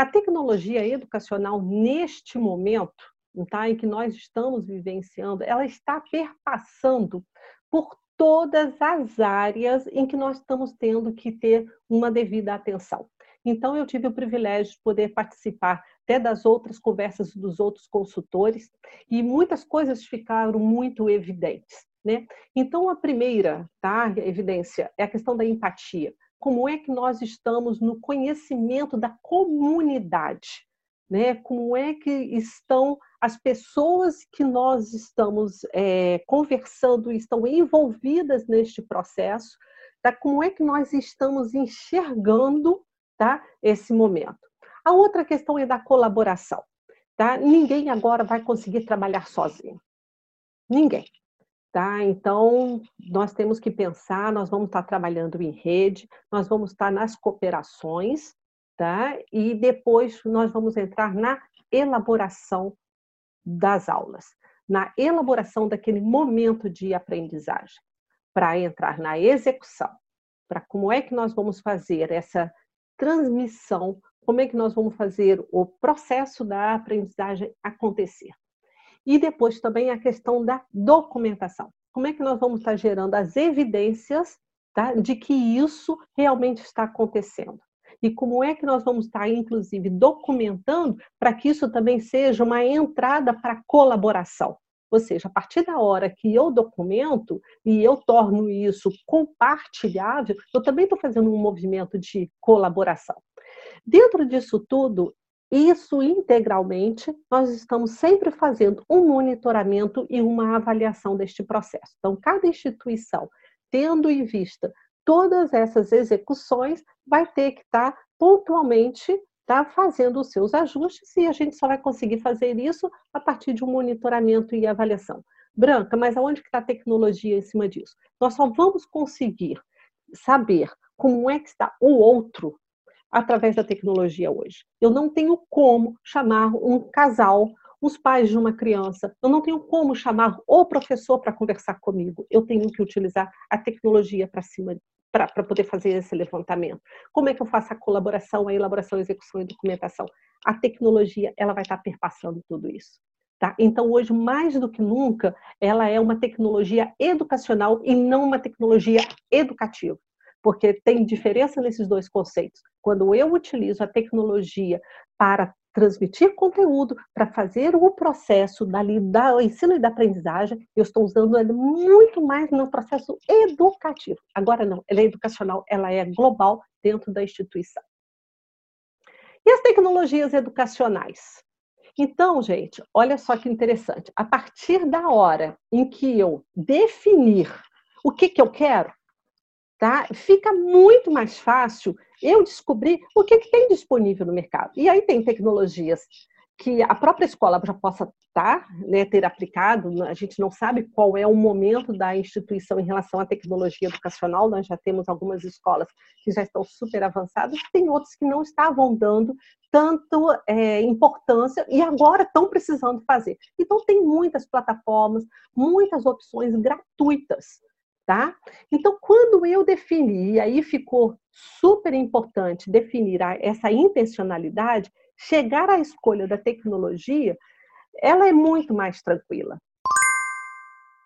A tecnologia educacional, neste momento, tá, em que nós estamos vivenciando, ela está perpassando por todas as áreas em que nós estamos tendo que ter uma devida atenção. Então, eu tive o privilégio de poder participar até das outras conversas dos outros consultores e muitas coisas ficaram muito evidentes. Né? Então, a primeira tá, evidência é a questão da empatia. Como é que nós estamos no conhecimento da comunidade? Né? Como é que estão as pessoas que nós estamos é, conversando, estão envolvidas neste processo, tá? como é que nós estamos enxergando tá? esse momento. A outra questão é da colaboração. Tá? Ninguém agora vai conseguir trabalhar sozinho. Ninguém. Tá? Então, nós temos que pensar, nós vamos estar trabalhando em rede, nós vamos estar nas cooperações, tá? e depois nós vamos entrar na elaboração das aulas, na elaboração daquele momento de aprendizagem, para entrar na execução, para como é que nós vamos fazer essa transmissão, como é que nós vamos fazer o processo da aprendizagem acontecer. E depois também a questão da documentação. Como é que nós vamos estar gerando as evidências tá, de que isso realmente está acontecendo? e como é que nós vamos estar, inclusive, documentando para que isso também seja uma entrada para colaboração. Ou seja, a partir da hora que eu documento e eu torno isso compartilhável, eu também estou fazendo um movimento de colaboração. Dentro disso tudo, isso integralmente, nós estamos sempre fazendo um monitoramento e uma avaliação deste processo. Então, cada instituição, tendo em vista todas essas execuções vai ter que estar tá pontualmente tá, fazendo os seus ajustes e a gente só vai conseguir fazer isso a partir de um monitoramento e avaliação. Branca, mas aonde está a tecnologia em cima disso? Nós só vamos conseguir saber como é que está o outro através da tecnologia hoje. Eu não tenho como chamar um casal, os pais de uma criança, eu não tenho como chamar o professor para conversar comigo. Eu tenho que utilizar a tecnologia para cima para poder fazer esse levantamento? Como é que eu faço a colaboração, a elaboração, a execução e documentação? A tecnologia, ela vai estar perpassando tudo isso. Tá? Então, hoje, mais do que nunca, ela é uma tecnologia educacional e não uma tecnologia educativa. Porque tem diferença nesses dois conceitos. Quando eu utilizo a tecnologia para transmitir conteúdo, para fazer o processo dali, da ensino e da aprendizagem, eu estou usando ele muito mais no processo educativo. Agora não, ela é educacional, ela é global dentro da instituição. E as tecnologias educacionais? Então, gente, olha só que interessante. A partir da hora em que eu definir o que, que eu quero, tá? Fica muito mais fácil eu descobrir o que, que tem disponível no mercado. E aí tem tecnologias que a própria escola já possa estar, né, ter aplicado, a gente não sabe qual é o momento da instituição em relação à tecnologia educacional, nós já temos algumas escolas que já estão super avançadas, tem outras que não estavam dando tanto é, importância e agora estão precisando fazer. Então tem muitas plataformas, muitas opções gratuitas tá? Então, quando eu defini, e aí ficou super importante definir essa intencionalidade, chegar à escolha da tecnologia, ela é muito mais tranquila,